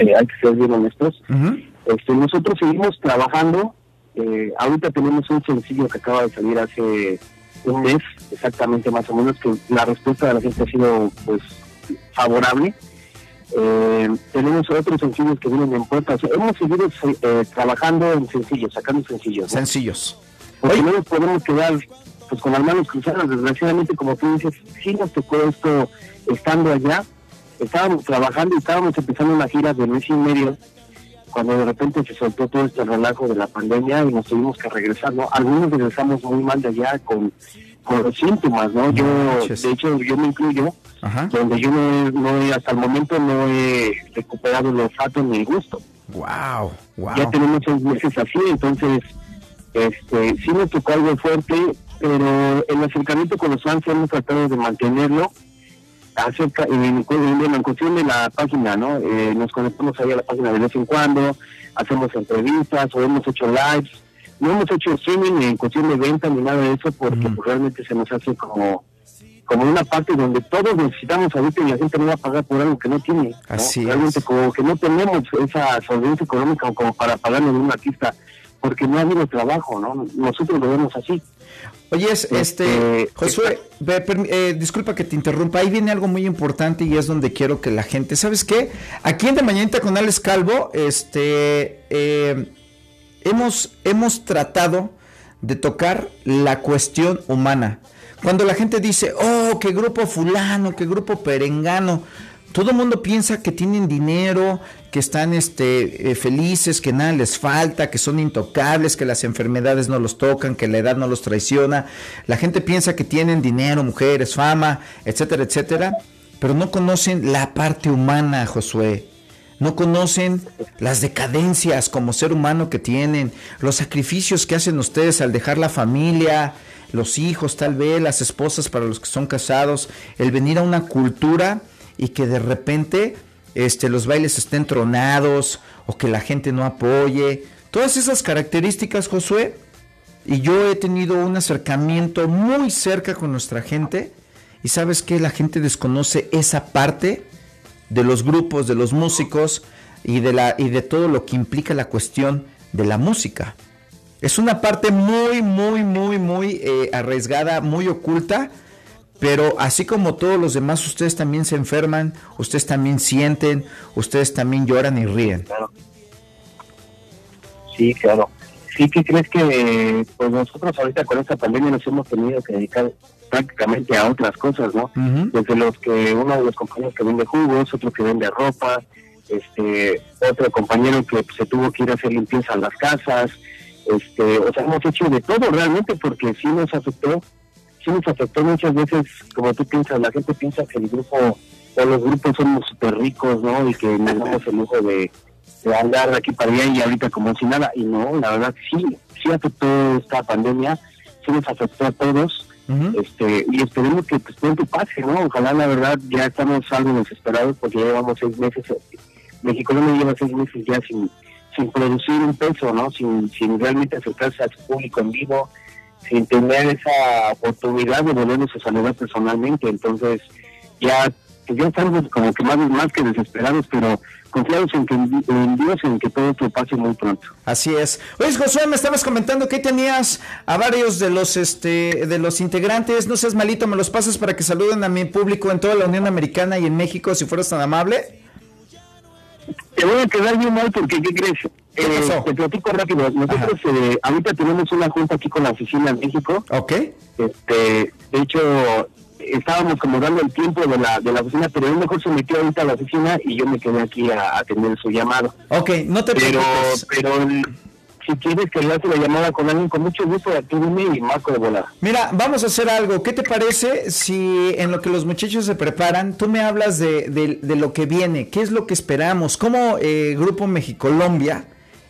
eh, hay que ser bien honestos. este, nosotros seguimos trabajando. Eh, ahorita tenemos un sencillo que acaba de salir hace un mes, exactamente más o menos, que la respuesta de la gente ha sido pues favorable. Eh, tenemos otros sencillos que vienen en puerta. hemos seguido eh, trabajando en sencillos, sacando sencillos. Sencillos. Porque no nos podemos quedar pues con las manos cruzadas. Desgraciadamente, como tú dices, sí nos tocó esto estando allá. Estábamos trabajando y estábamos empezando una gira de mes y medio cuando de repente se soltó todo este relajo de la pandemia y nos tuvimos que regresar, ¿no? Algunos regresamos muy mal de allá con, con los síntomas, ¿no? Yo, de hecho, yo me incluyo, donde yo no, hasta el momento no he recuperado el olfato ni el gusto. Wow, wow. Ya tenemos seis meses así, entonces, este, sí me tocó algo fuerte, pero el acercamiento con los fans hemos tratado de mantenerlo acerca en, en, cuestión de la página, ¿no? Eh, nos conectamos ahí a la página de vez en cuando, hacemos entrevistas o hemos hecho lives. No hemos hecho streaming en cuestión de venta ni nada de eso porque pues, realmente se nos hace como como una parte donde todos necesitamos ahorita y la gente no va a pagar por algo que no tiene. Así Realmente como que no tenemos esa solvencia económica como para pagarle a un artista porque no ha habido trabajo, ¿no? Nosotros lo vemos así. Oye, este, este Josué, eh, disculpa que te interrumpa, ahí viene algo muy importante y es donde quiero que la gente, ¿sabes qué? Aquí en De Mañanita con Alex Calvo, este, eh, hemos, hemos tratado de tocar la cuestión humana. Cuando la gente dice, oh, qué grupo fulano, qué grupo perengano, todo el mundo piensa que tienen dinero, que están este, eh, felices, que nada les falta, que son intocables, que las enfermedades no los tocan, que la edad no los traiciona. La gente piensa que tienen dinero, mujeres, fama, etcétera, etcétera, pero no conocen la parte humana, Josué. No conocen las decadencias como ser humano que tienen, los sacrificios que hacen ustedes al dejar la familia, los hijos tal vez, las esposas para los que son casados, el venir a una cultura y que de repente este, los bailes estén tronados o que la gente no apoye. Todas esas características, Josué, y yo he tenido un acercamiento muy cerca con nuestra gente y sabes que la gente desconoce esa parte de los grupos, de los músicos y de, la, y de todo lo que implica la cuestión de la música. Es una parte muy, muy, muy, muy eh, arriesgada, muy oculta, pero así como todos los demás, ustedes también se enferman, ustedes también sienten, ustedes también lloran y ríen. Claro. Sí, claro. Sí, que crees que pues nosotros ahorita con esta pandemia nos hemos tenido que dedicar prácticamente a otras cosas, ¿no? Desde los que uno de los compañeros que vende jugos, otro que vende ropa, este, otro compañero que se tuvo que ir a hacer limpieza a las casas, este, o sea, hemos hecho de todo realmente porque sí nos afectó sí nos afectó muchas veces, como tú piensas, la gente piensa que el grupo o los grupos somos súper ricos, ¿no? Y que nos damos el lujo de, andar de aquí para allá y ahorita como si nada. Y no, la verdad sí, sí afectó esta pandemia, sí nos afectó a todos. este Y esperemos que pues, pronto pase, ¿no? Ojalá, la verdad, ya estamos algo desesperados porque llevamos seis meses. México no lleva seis meses ya sin, sin producir un peso, ¿no? Sin, sin realmente acercarse a su público en vivo sin tener esa oportunidad de volvernos a saludar personalmente. Entonces, ya, ya estamos como que más, más que desesperados, pero confiados en, que, en Dios, en que todo esto pase muy pronto. Así es. Oye, Josué, me estabas comentando que tenías a varios de los este de los integrantes. No seas malito, me los pasas para que saluden a mi público en toda la Unión Americana y en México, si fueras tan amable. Te voy a quedar bien mal porque, ¿qué crees? Eh, te platico rápido. Nosotros eh, ahorita tenemos una junta aquí con la oficina en México. Ok. Este, de hecho, estábamos como dando el tiempo de la, de la oficina, pero él mejor se metió ahorita a la oficina y yo me quedé aquí a, atender su llamado. Ok, no te pero, Pero si quieres que le hace la llamada con alguien, con mucho gusto, dime y marco de volada. Mira, vamos a hacer algo. ¿Qué te parece si en lo que los muchachos se preparan, tú me hablas de, lo que viene? ¿Qué es lo que esperamos? ¿Cómo eh, Grupo Mexicolombia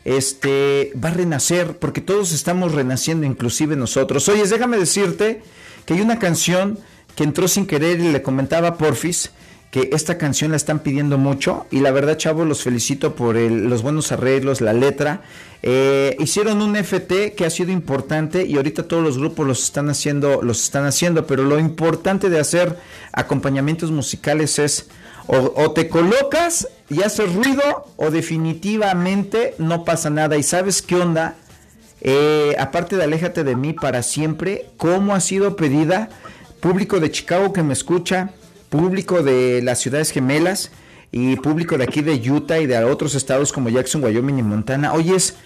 este, va a renacer? Porque todos estamos renaciendo, inclusive nosotros. Oye, déjame decirte que hay una canción que entró sin querer y le comentaba a Porfis que esta canción la están pidiendo mucho y la verdad, chavo, los felicito por los buenos arreglos, la letra. Eh, hicieron un FT que ha sido importante y ahorita todos los grupos los están haciendo, los están haciendo, pero lo importante de hacer acompañamientos musicales es o, te colocas y hace ruido o definitivamente no pasa nada. ¿Y sabes qué onda? Eh, aparte de Aléjate de mí para siempre, ¿cómo ha sido pedida? Público de Chicago que me escucha, público de las ciudades gemelas y público de aquí de Utah y de otros estados como Jackson, Wyoming y Montana. Oyes,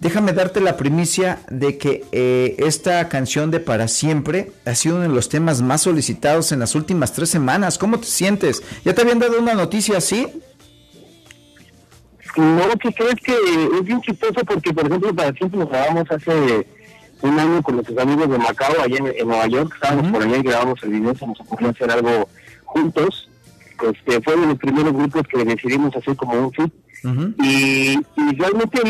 déjame darte la primicia de que eh, esta canción de Para Siempre ha sido uno de los temas más solicitados en las últimas tres semanas. ¿Cómo te sientes? ¿Ya te habían dado una noticia así? No, que crees que es bien chistoso porque, por ejemplo, Para Siempre nos grabamos hace un año con nuestros amigos de Macao, allá en, Nueva York, estábamos por allá y grabamos el video, se nos ocurrió hacer algo juntos este, fue de los primeros grupos que decidimos hacer como un fit. y, realmente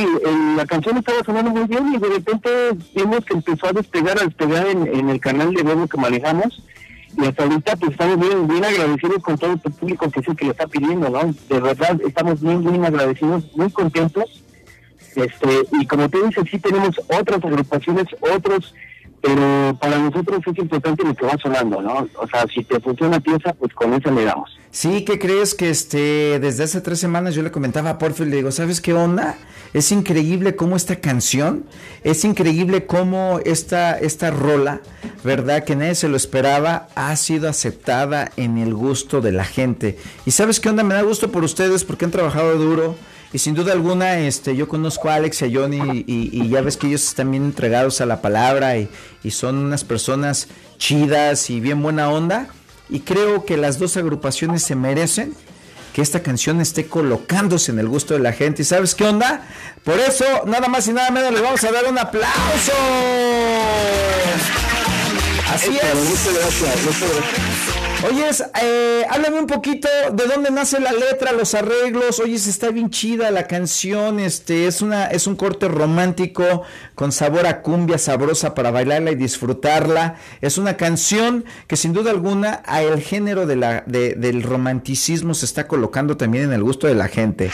la canción estaba sonando muy bien y de repente vimos que empezó a despegar, a despegar en, el canal de Bebo que manejamos. Y hasta ahorita pues estamos bien, bien agradecidos con todo el público que es el que lo está pidiendo, ¿no? De verdad estamos bien, bien agradecidos, muy contentos. Este, y como te dices, sí tenemos otras agrupaciones, otros pero para nosotros es importante lo que va sonando, ¿no? O sea, si te funciona pieza, pues con eso le damos. Sí, ¿qué crees que este desde hace tres semanas yo le comentaba a Porfil, le digo, ¿sabes qué onda? Es increíble cómo esta canción, es increíble cómo esta, esta rola, ¿verdad? Que nadie se lo esperaba, ha sido aceptada en el gusto de la gente. Y ¿sabes qué onda? Me da gusto por ustedes porque han trabajado duro y sin duda alguna, este, yo conozco a Alex y a Johnny y, ya ves que ellos están bien entregados a la palabra y, son unas personas chidas y bien buena onda. Y creo que las dos agrupaciones se merecen que esta canción esté colocándose en el gusto de la gente. ¿Y sabes qué onda? Por eso, nada más y nada menos, le vamos a dar un aplauso. Así es. Oyes, eh, háblame un poquito de dónde nace la letra, los arreglos. Oyes, está bien chida la canción. Este es una, es un corte romántico con sabor a cumbia sabrosa para bailarla y disfrutarla. Es una canción que sin duda alguna a el género de la, del romanticismo se está colocando también en el gusto de la gente.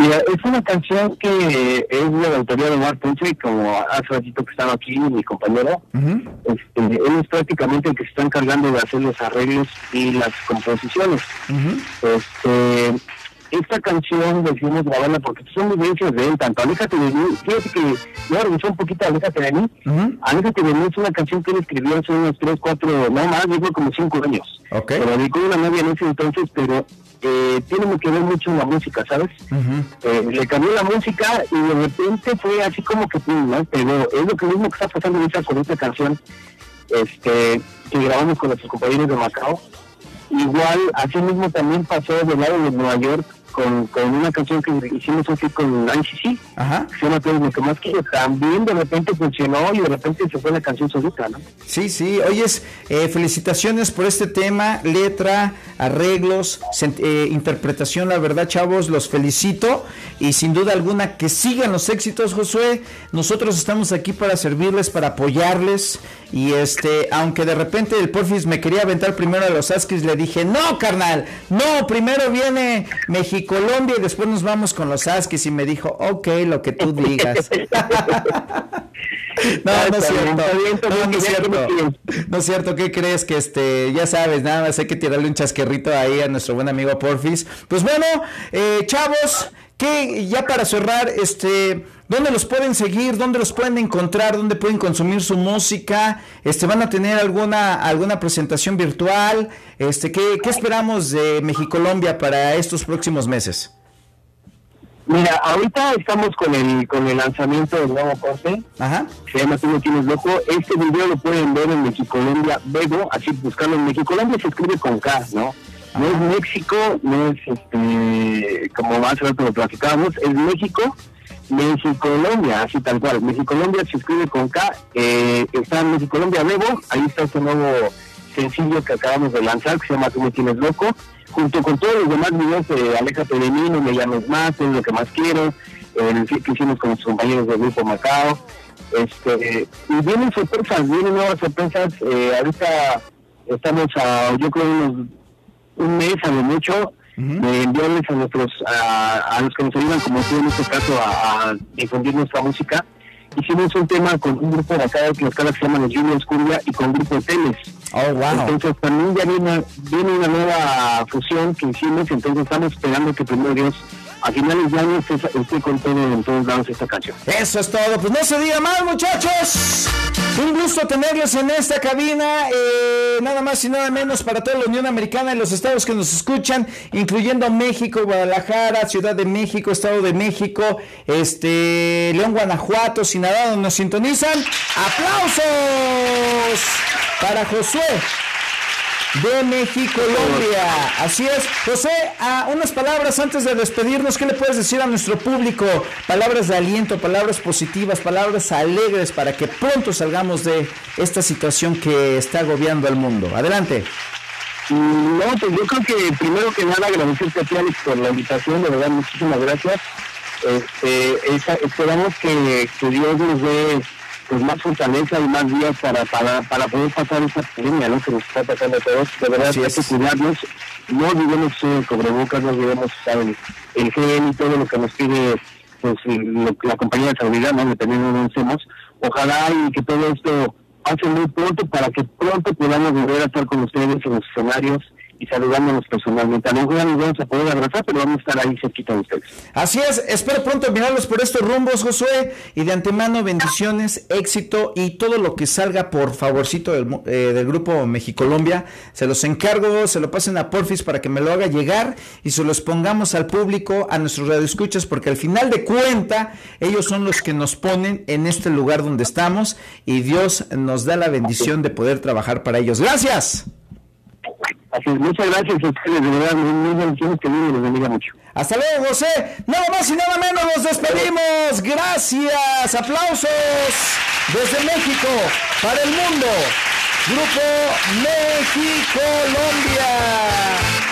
Mira, es una canción que es de la autoría de Mark y como hace ratito que estaba aquí mi compañero, este, él es prácticamente el que se está encargando de hacer los arreglos y las composiciones. este, esta canción decidimos grabarla porque son vivencias de él, tanto Aléjate de mí, fíjate que yo revisé un poquito Aléjate de mí, Aléjate de mí es una canción que él escribió hace unos 3, 4, no más, digo como 5 años. Okay. Pero dedicó una novia en ese entonces, pero eh, tiene que ver mucho en la música, ¿sabes? eh, le cambió la música y de repente fue así como que, ¿no? Pero es lo que mismo que está pasando ahorita con esta canción este, que grabamos con nuestros compañeros de Macao. Igual, así mismo también pasó del lado de Nueva York con, con una canción que hicimos así con ICC, Ajá. que se llama Todo lo que más quiero. También de repente funcionó y de repente se fue la canción solita, ¿no? Sí, sí. Oyes, eh, felicitaciones por este tema, letra, arreglos, eh, interpretación. La verdad, chavos, los felicito y sin duda alguna que sigan los éxitos, Josué. Nosotros estamos aquí para servirles, para apoyarles y este, aunque de repente el Porfis me quería aventar primero a los Askis, le dije, no, carnal, no, primero viene México, Colombia y después nos vamos con los Askis. Y me dijo, ok, lo que tú digas. no, no es cierto. No, no es cierto. No es cierto. ¿Qué crees? Que este, ya sabes, nada más hay que tirarle un chasquerrito ahí a nuestro buen amigo Porfis. Pues bueno, eh, chavos, que ya para cerrar, este ¿Dónde los pueden seguir? ¿Dónde los pueden encontrar? ¿Dónde pueden consumir su música? Este, ¿Van a tener alguna, alguna presentación virtual? Este, ¿qué, ¿Qué esperamos de Mexicolombia para estos próximos meses? Mira, ahorita estamos con el con el lanzamiento del nuevo corte. Ajá. Se llama Tú no tienes loco. Este video lo pueden ver en Mexicolombia Bebo, así buscando en Mexicolombia se escribe con K, ¿no? No es México, no es este como más rato lo platicábamos, es México Colombia, así tal cual. Colombia se escribe con K. Eh, está en Colombia Nuevo, ahí está este nuevo sencillo que acabamos de lanzar, que se llama Tú me tienes loco, junto con todos los demás videos de Aléjate de mí, no me llames más, es lo que más quiero, el que hicimos con los compañeros del grupo Macao. Este, y vienen sorpresas, vienen nuevas sorpresas. Eh, ahorita estamos a, yo creo, unos un mes a lo mucho de enviarles a nuestros a, los que nos ayudan como tú en este caso a, difundir nuestra música. Hicimos un tema con un grupo de acá de que se llama los Juniors Cumbia y con un grupo de Teles. Oh, wow. Entonces también ya viene, viene una nueva fusión que hicimos, entonces estamos esperando que primero Dios a finales de año esté, con todo en todos lados esta canción. Eso es todo, pues no se diga más muchachos. Un gusto tenerlos en esta cabina, eh, nada más y nada menos para toda la Unión Americana y los estados que nos escuchan, incluyendo México, Guadalajara, Ciudad de México, Estado de México, este León, Guanajuato, Sinaloa, nos sintonizan. ¡Aplausos! Para Josué de México, Colombia. Así es. José, unas palabras antes de despedirnos, ¿qué le puedes decir a nuestro público? Palabras de aliento, palabras positivas, palabras alegres para que pronto salgamos de esta situación que está agobiando al mundo. Adelante. No, pues yo creo que primero que nada agradecerte a ti, Alex, por la invitación, de verdad, muchísimas gracias. Este, esperamos que, que Dios nos dé pues más fortaleza y más días para, para, para poder pasar esta pandemia, ¿no? Que nos está pasando a todos. De verdad, hay que cuidarnos. No olvidemos el cobrebocas, no olvidemos el, el gel y todo lo que nos pide pues la compañía de seguridad, ¿no? Dependiendo de dónde estemos. Ojalá y que todo esto pase muy pronto para que pronto podamos volver a estar con ustedes en los escenarios y saludándonos personalmente. A lo mejor nos vamos a poder abrazar, pero vamos a estar ahí cerquita de ustedes. Así es, espero pronto mirarlos por estos rumbos, Josué, y de antemano bendiciones, éxito y todo lo que salga por favorcito del, eh, del grupo Mexicolombia. Se los encargo, se lo pasen a Porfis para que me lo haga llegar y se los pongamos al público, a nuestros radioescuchas, porque al final de cuenta ellos son los que nos ponen en este lugar donde estamos y Dios nos da la bendición de poder trabajar para ellos. Gracias. Así muchas gracias a ustedes, de verdad, muy bendiciones, que Dios los bendiga mucho. Hasta luego, José. Nada más y nada menos nos despedimos. Gracias. Aplausos desde México para el mundo. Grupo México Colombia.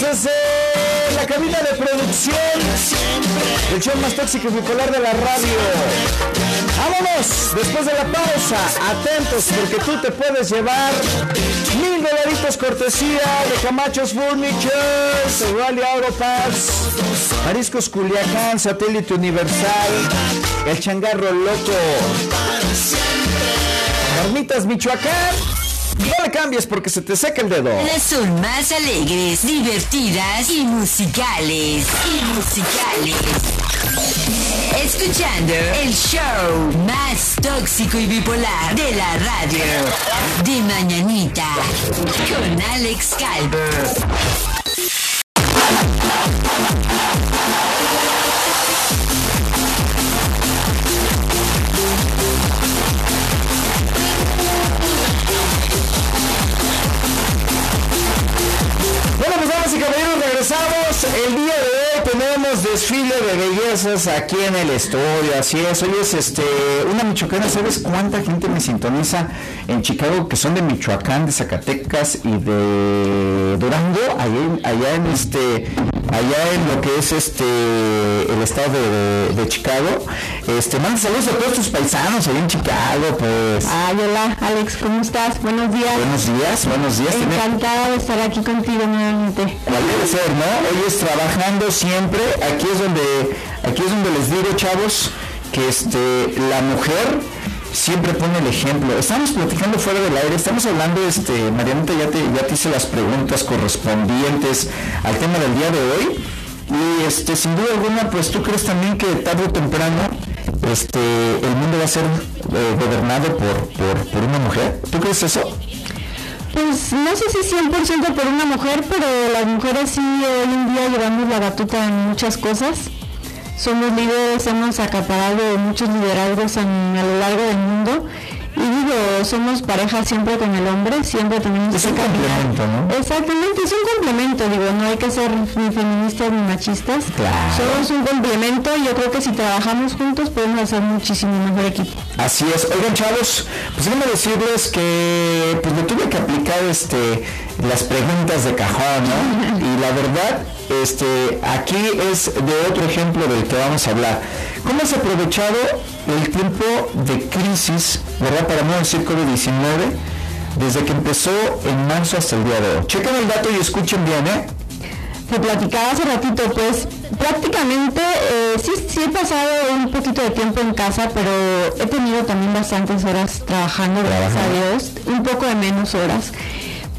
Desde la cabina de producción el show más tóxico y bipolar de la radio. Vámonos, después de la pausa, atentos porque tú te puedes llevar mil dolaritos cortesía de Camachos Furniture, Rally Auropass, Mariscos Culiacán, Satélite Universal, El Changarro Loco, Marmitas Michoacán. No le cambies porque se te seca el dedo. Son más alegres, divertidas y musicales. Y musicales. Escuchando el show más tóxico y bipolar de la radio. De Mañanita. Con Alex Calvo. El día de desfile de bellezas aquí en el estudio, así es, hoy es este, una michoacana, ¿sabes cuánta gente me sintoniza en Chicago que son de Michoacán, de Zacatecas y de Durango, allá, allá en este, allá en lo que es este, el estado de, Chicago, este, manda saludos a todos tus paisanos allá en Chicago, pues. Ay, hola, Alex, ¿cómo estás? Buenos días. Buenos días, buenos días. Encantada de estar aquí contigo nuevamente. ¿Cuál debe ser, no? Es trabajando siempre, aquí aquí es donde les digo, chavos, que este, la mujer siempre pone el ejemplo. Estamos platicando fuera del aire, estamos hablando, este, Marianita ya te, ya te hice las preguntas correspondientes al tema del día de hoy. Y este, sin duda alguna, pues tú crees también que tarde o temprano este, el mundo va a ser eh, gobernado por, por, por una mujer. ¿Tú crees eso? Pues no sé si 100% por una mujer, pero las mujeres sí hoy en día llevamos la batuta en muchas cosas. Somos líderes, hemos acaparado muchos liderazgos a lo largo del mundo somos pareja siempre con el hombre, siempre tenemos es un complemento, ¿no? Exactamente, es un complemento, digo, no hay que ser ni feministas ni machistas. Claro. Somos un complemento y yo creo que si trabajamos juntos podemos hacer muchísimo mejor equipo. Así es. Oigan, chavos, pues déjenme decirles que pues me tuve que aplicar este las preguntas de cajón, ¿no? y la verdad, este, aquí es de otro ejemplo del que vamos a hablar. ¿Cómo has aprovechado el tiempo de crisis, ¿verdad? Para no decir COVID-19, desde que empezó en marzo hasta el día de hoy. Chequen el dato y escuchen bien, ¿eh? Te platicaba hace ratito, pues prácticamente eh, sí, sí he pasado un poquito de tiempo en casa, pero he tenido también bastantes horas trabajando, gracias a Dios, un poco de menos horas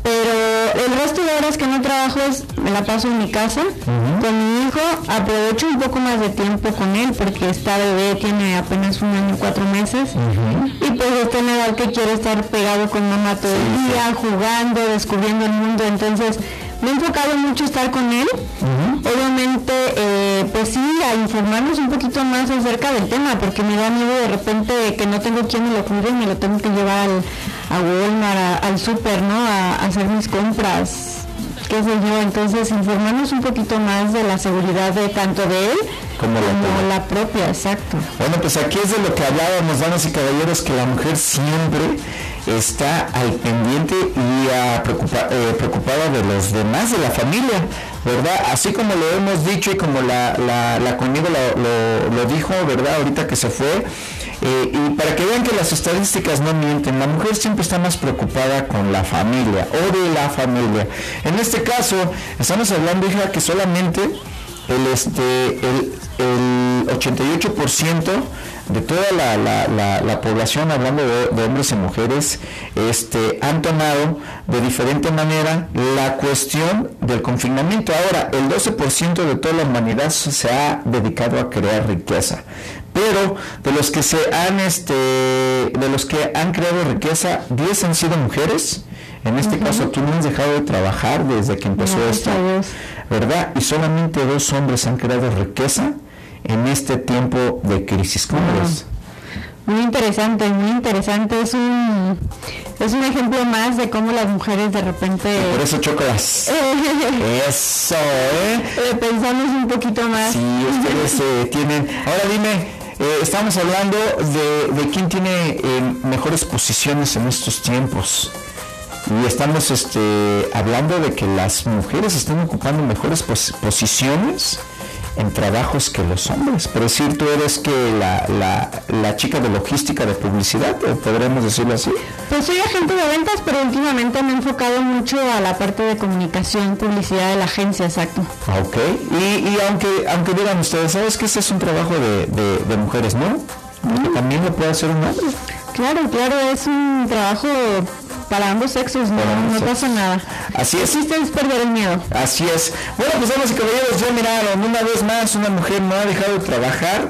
pero el resto de horas que no trabajo es, me la paso en mi casa con mi hijo, aprovecho un poco más de tiempo con él porque está bebé, tiene apenas un año, cuatro meses. Y pues está en edad que quiere estar pegado con mamá todo el día, jugando, descubriendo el mundo, entonces me he enfocado mucho estar con él. Obviamente, eh, pues sí, a informarnos un poquito más acerca del tema, porque me da miedo de repente que no tengo quien me lo cuide y me lo tengo que llevar al, a Walmart, al súper, ¿no? A, hacer mis compras, qué sé yo. Entonces, informarnos un poquito más de la seguridad de tanto de él como, la, propia, exacto. Bueno, pues aquí es de lo que hablábamos, damas y caballeros, que la mujer siempre está al pendiente y a eh, preocupada de los demás de la familia, ¿verdad? Así como lo hemos dicho y como la, la, la conmigo lo, lo, dijo, ¿verdad? Ahorita que se fue. Eh, y para que vean que las estadísticas no mienten, la mujer siempre está más preocupada con la familia o de la familia. En este caso, estamos hablando, hija, que solamente el, este, el 88% de toda la, población, hablando de, hombres y mujeres, este, han tomado de diferente manera la cuestión del confinamiento. Ahora, el 12% de toda la humanidad se ha dedicado a crear riqueza. Pero de los que se han, este, de los que han creado riqueza, 10 han sido mujeres. En este caso, tú no has dejado de trabajar desde que empezó esto, ¿verdad? Y solamente dos hombres han creado riqueza en este tiempo de crisis. ¿Cómo ves? Muy interesante, muy interesante. Es un, es un ejemplo más de cómo las mujeres de repente... por eso chocas. eso, ¿eh? ¿eh? Pensamos un poquito más. Sí, ustedes eh, tienen... Ahora dime, eh, estamos hablando de, de quién tiene mejores posiciones en estos tiempos. y estamos este, hablando de que las mujeres están ocupando mejores posiciones en trabajos que los hombres. Por decir, tú eres que la, la, la chica de logística de publicidad, podremos decirlo así. Pues soy agente de ventas, pero últimamente me he enfocado mucho a la parte de comunicación, publicidad de la agencia, exacto. Ok, y, y aunque, aunque digan ustedes, ¿sabes que ese es un trabajo de, de, mujeres, no? También lo puede hacer un hombre. Claro, claro, es un trabajo para ambos sexos, no, no pasa nada. Así es. Existe es perder el miedo. Así es. Bueno, pues damas y caballeros, ya miraron, una vez más, una mujer no ha dejado de trabajar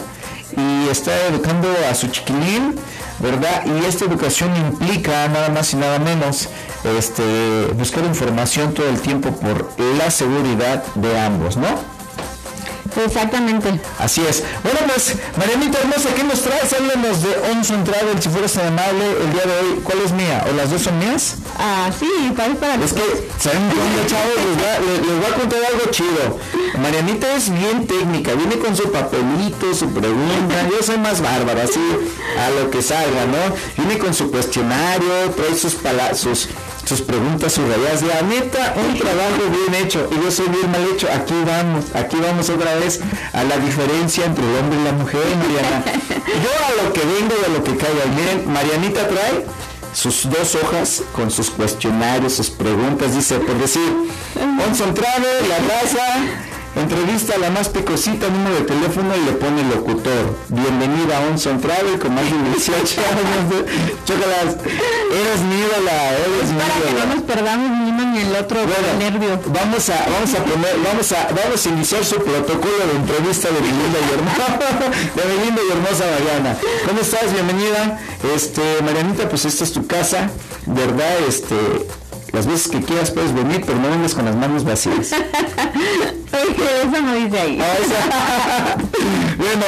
y está educando a su chiquilín, ¿verdad? Y esta educación implica nada más y nada menos este, buscar información todo el tiempo por la seguridad de ambos, ¿no? Exactamente. Así es. Bueno, pues, Marianita Hermosa, ¿qué nos traes? Háblanos de Onson Travel, si fueras tan amable, el día de hoy. ¿Cuál es mía? ¿O las dos son mías? Ah, sí, para, para. Es que, ¿saben qué chavos? Les, les, voy a contar algo chido. Marianita es bien técnica, viene con su papelito, su pregunta. Yo soy más bárbara, así a lo que salga, ¿no? Viene con su cuestionario, trae sus, sus sus preguntas subrayadas. La neta, un trabajo bien hecho. Y yo soy bien mal hecho. Aquí vamos, aquí vamos otra vez a la diferencia entre el hombre y la mujer, Mariana. Yo a lo que vengo y a lo que caiga. Miren, Marianita trae sus dos hojas con sus cuestionarios, sus preguntas. Dice, por decir, concentrado, la raza Entrevista a la más pecosita, número de teléfono y le pone locutor. Bienvenida a un Travel con más de 18 años. Chócalas, eres mi ídola, eres mi Para que no nos perdamos ni uno ni el otro nervio. Vamos a, vamos a poner, vamos a, vamos a iniciar su protocolo de entrevista de Belinda y hermosa, de Belinda y hermosa Mariana. ¿Cómo estás? Bienvenida. Este, Marianita, pues esta es tu casa, ¿verdad? Este, las veces que quieras puedes venir, pero no vengas con las manos vacías. eso no dice ahí. Ah, bueno,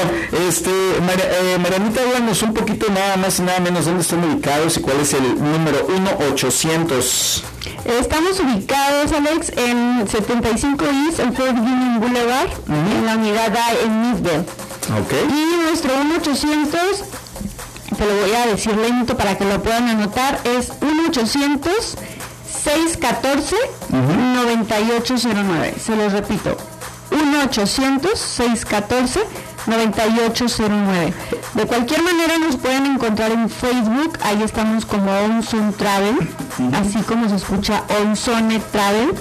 este, eh, Marianita, háblanos un poquito nada más y nada menos dónde están ubicados y cuál es el número 1800. Estamos ubicados, Alex, en 75 East, en Fort Union Boulevard, en la unidad A en. Okay. Y nuestro 1800 te lo voy a decir lento para que lo puedan anotar, es 1800 614-9809. Se los repito, 1-800-614-9809. De cualquier manera nos pueden encontrar en Facebook, ahí estamos como Onzone Travel, así como se escucha Onzone Travel.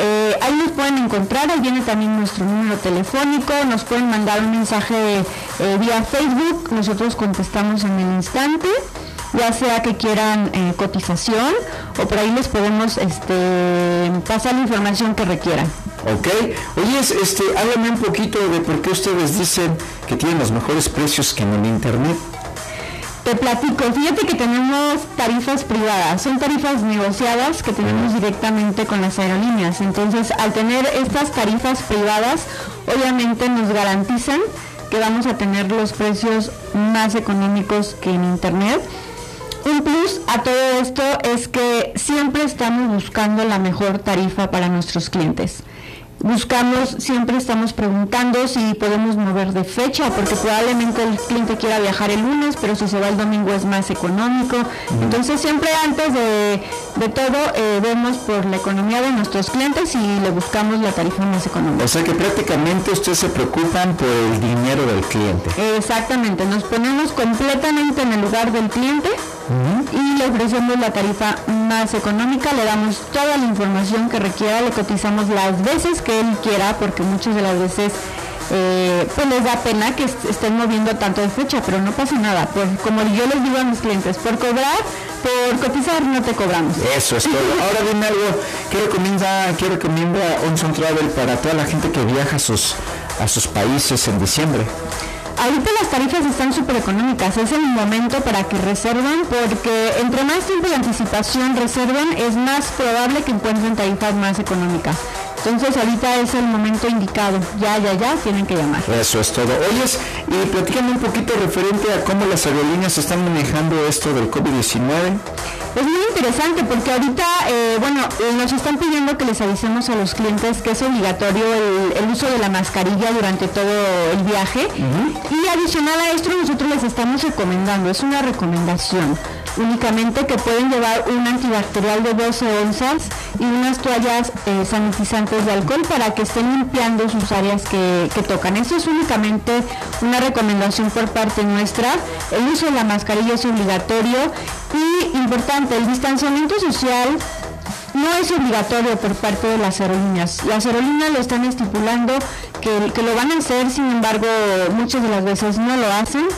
Eh, ahí nos pueden encontrar, ahí viene también nuestro número telefónico, nos pueden mandar un mensaje eh, vía Facebook, nosotros contestamos en el instante ya sea que quieran eh, cotización o por ahí les podemos este, pasar la información que requieran. Ok, oye, este, háblame un poquito de por qué ustedes dicen que tienen los mejores precios que en el internet. Te platico, fíjate que tenemos tarifas privadas, son tarifas negociadas que tenemos directamente con las aerolíneas. Entonces, al tener estas tarifas privadas, obviamente nos garantizan que vamos a tener los precios más económicos que en Internet un plus a todo esto es que siempre estamos buscando la mejor tarifa para nuestros clientes buscamos, siempre estamos preguntando si podemos mover de fecha, porque probablemente el cliente quiera viajar el lunes, pero si se va el domingo es más económico. Entonces siempre antes de, todo eh, vemos por la economía de nuestros clientes y le buscamos la tarifa más económica. O sea que prácticamente ustedes se preocupan por el dinero del cliente. Exactamente, nos ponemos completamente en el lugar del cliente y le ofrecemos la tarifa más económica, le damos toda la información que requiera, le cotizamos las veces que él quiera, porque muchas de las veces eh, pues les da pena que estén moviendo tanto de fecha, pero no pasa nada. Por, como yo les digo a mis clientes, por cobrar, por cotizar no te cobramos. Eso es todo. Ahora dime algo, ¿qué recomienda, qué recomienda Onson Travel para toda la gente que viaja a sus, a sus países en diciembre? Ahorita las tarifas están súper económicas, es el momento para que reserven porque entre más tiempo de anticipación reserven es más probable que encuentren tarifas más económicas. Entonces ahorita es el momento indicado, ya, ya, ya, tienen que llamar. Eso es todo. Oyes, y platícame un poquito referente a cómo las aerolíneas están manejando esto del COVID-19. Es muy interesante porque ahorita, eh, bueno, nos están pidiendo que les avisemos a los clientes que es obligatorio el, uso de la mascarilla durante todo el viaje. Y adicional a esto, nosotros les estamos recomendando, es una recomendación. Únicamente que pueden llevar un antibacterial de 12 onzas y unas toallas eh, sanitizantes de alcohol para que estén limpiando sus áreas que, que tocan. Eso es únicamente una recomendación por parte nuestra. El uso de la mascarilla es obligatorio y importante, el distanciamiento social no es obligatorio por parte de las aerolíneas. Las aerolíneas lo están estipulando que, que, lo van a hacer, sin embargo, muchas de las veces no lo hacen.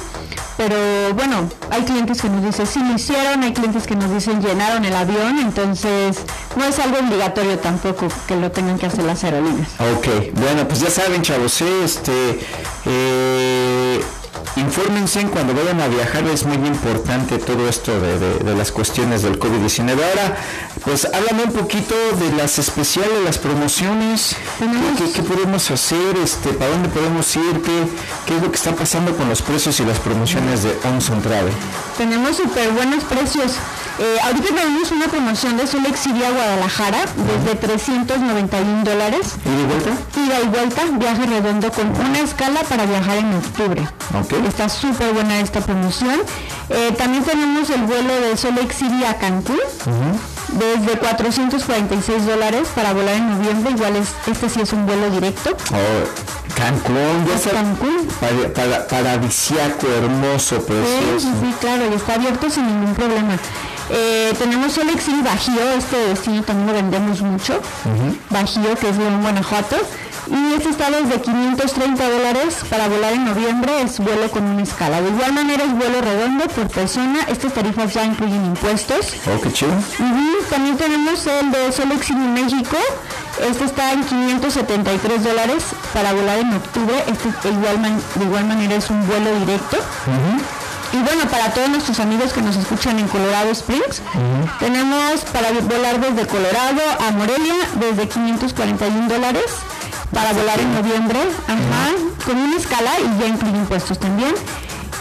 Pero bueno, hay clientes que nos dicen sí lo hicieron, hay clientes que nos dicen llenaron el avión, entonces no es algo obligatorio tampoco que lo tengan que hacer las aerolíneas. Ok, bueno, pues ya saben, chavos, este. Eh infórmense cuando vayan a viajar, es muy importante todo esto de, las cuestiones del COVID-19. Ahora, pues háblame un poquito de las especiales, las promociones, ¿Qué, podemos hacer, este, para dónde podemos ir, ¿Qué, qué es lo que está pasando con los precios y las promociones de Onson Travel. Tenemos súper buenos precios. Eh, ahorita tenemos una promoción de Solex a Guadalajara desde 391 dólares. ¿Y de vuelta? Ida y vuelta, viaje redondo con una escala para viajar en octubre. Está súper buena esta promoción. Eh, también tenemos el vuelo de Solex City a Cancún. Desde 446 dólares para volar en noviembre, igual es, este sí es un vuelo directo. Oh, Cancún, ya está. Cancún. Para, paradisiaco, hermoso, precioso. Sí, sí, claro, y está abierto sin ningún problema. Eh, tenemos el Exil Bajío, este destino también lo vendemos mucho. Bajío, que es de Guanajuato. Y este está desde 530 dólares para volar en noviembre, es vuelo con una escala. De igual manera es vuelo redondo por persona. Estas tarifas ya incluyen impuestos. Oh, qué chido. También tenemos el de Solo en México. Este está en 573 dólares para volar en octubre. Este igual de igual manera es un vuelo directo. Y bueno, para todos nuestros amigos que nos escuchan en Colorado Springs, tenemos para volar desde Colorado a Morelia desde 541 dólares para volar en noviembre, ajá, con una escala y ya incluye impuestos también.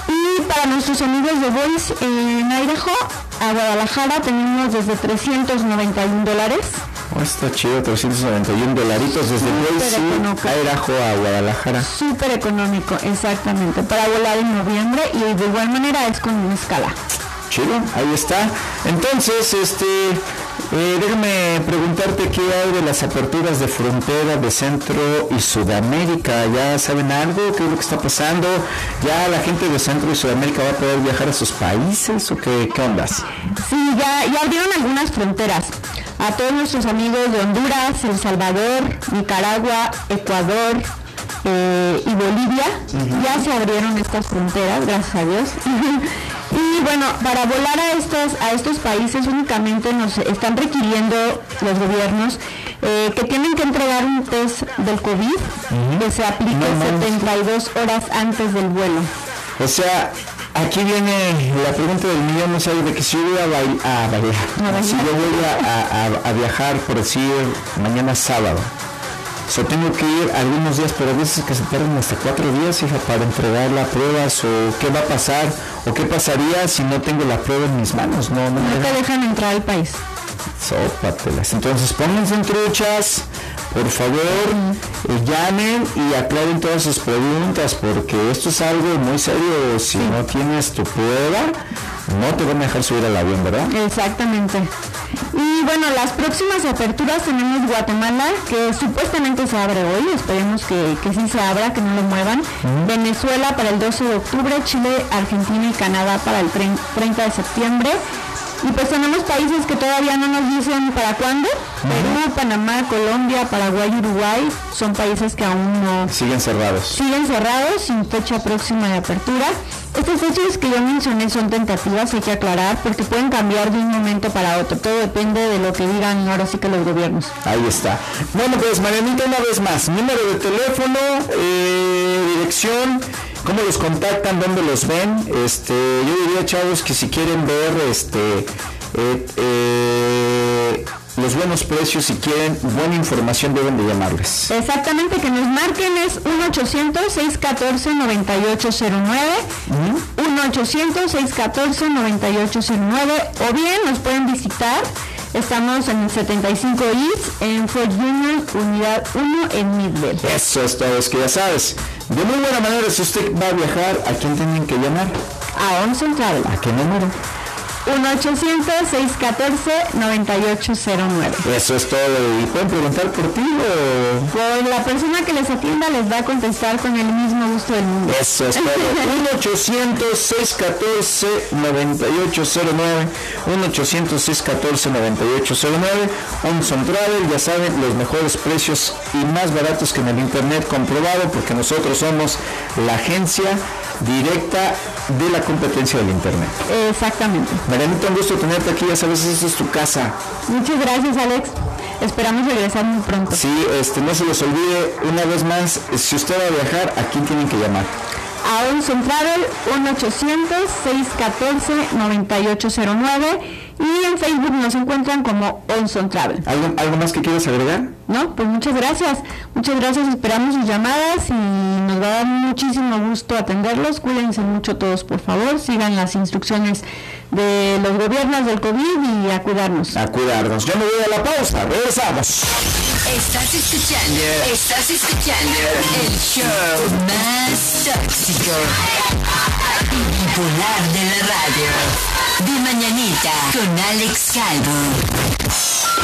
Y para nuestros amigos de Voice en Idaho, a Guadalajara tenemos desde 391 dólares. Oh, está chido, 391 dolaritos desde Boise, Idaho a Guadalajara. Súper económico, exactamente, para volar en noviembre y de igual manera es con una escala. Chido, ahí está. Entonces, este, eh, déjame preguntarte qué hay de las aperturas de frontera de Centro y Sudamérica. ¿Ya saben algo? ¿Qué es lo que está pasando? ¿Ya la gente de Centro y Sudamérica va a poder viajar a sus países o qué, qué ondas? Sí, ya, ya abrieron algunas fronteras. A todos nuestros amigos de Honduras, El Salvador, Nicaragua, Ecuador, eh, y Bolivia, ya se abrieron estas fronteras, gracias a Dios. Y bueno, para volar a estos, a estos países únicamente nos están requiriendo los gobiernos eh, que tienen que entregar un test del COVID que se aplique 72 horas antes del vuelo. O sea, aquí viene la pregunta del millón, no sé, de que si yo voy a, bailar, si yo voy a viajar, por decir, mañana sábado, So, tengo que ir algunos días, pero a veces que se tardan hasta cuatro días, hija, para entregar las pruebas o qué va a pasar o qué pasaría si no tengo la prueba en mis manos. No, no, te dejan entrar al país. Sópatelas. Entonces pónganse en truchas, por favor, eh, llamen y aclaren todas sus preguntas, porque esto es algo muy serio. Si no tienes tu prueba, no te van a dejar subir al avión, ¿verdad? Exactamente. Y bueno, las próximas aperturas tenemos Guatemala, que supuestamente se abre hoy, esperemos que, que sí se abra, que no lo muevan. Venezuela para el 12 de octubre, Chile, Argentina y Canadá para el 30 de septiembre. Y pues tenemos países que todavía no nos dicen para cuándo. Perú, Panamá, Colombia, Paraguay, Uruguay son países que aún no... Siguen cerrados. Siguen cerrados sin fecha próxima de apertura. Estas fechas que yo mencioné son tentativas, hay que aclarar, porque pueden cambiar de un momento para otro. Todo depende de lo que digan ahora sí que los gobiernos. Ahí está. Bueno, pues Marianita, una vez más, número de teléfono, eh, dirección cómo los contactan, dónde los ven. Este, yo diría, chavos, que si quieren ver este eh, eh, los buenos precios, si quieren buena información, deben de llamarles. Exactamente, que nos marquen es 1-800-614-9809, 1-800-614-9809, o bien nos pueden visitar Estamos en el 75 East, en Fort Union, unidad 1 en Midville. Eso es todo, es que ya sabes. De muy buena manera, si usted va a viajar, ¿a quién tienen que llamar? A On Central. ¿A qué número? 1-800-614-9809. Eso es todo. ¿Y pueden preguntar por ti o...? Pues la persona que les atienda les va a contestar con el mismo gusto del mundo. Eso es todo. 1-800-614-9809. 1-800-614-9809. Onson Travel, ya saben, los mejores precios y más baratos que en el internet comprobado porque nosotros somos la agencia directa de la competencia del internet. Exactamente. Marianita, un gusto tenerte aquí, ya sabes, esta es tu casa. Muchas gracias, Alex. Esperamos regresar muy pronto. Sí, este, no se les olvide, una vez más, si usted va a viajar, ¿a quién tienen que llamar? A Onson Travel, 1-800-614-9809 y en Facebook nos encuentran como Onson Travel. ¿Algo, ¿Algo más que quieras agregar? No, pues muchas gracias. Muchas gracias, esperamos sus llamadas y nos va a dar muchísimo gusto atenderlos. Cuídense mucho todos, por favor. Sigan las instrucciones de los gobiernos del COVID y a cuidarnos. A cuidarnos. Yo me voy a la pausa. Regresamos. Estás escuchando, estás escuchando el show más tóxico y bipolar de la radio. De mañanita con Alex Calvo.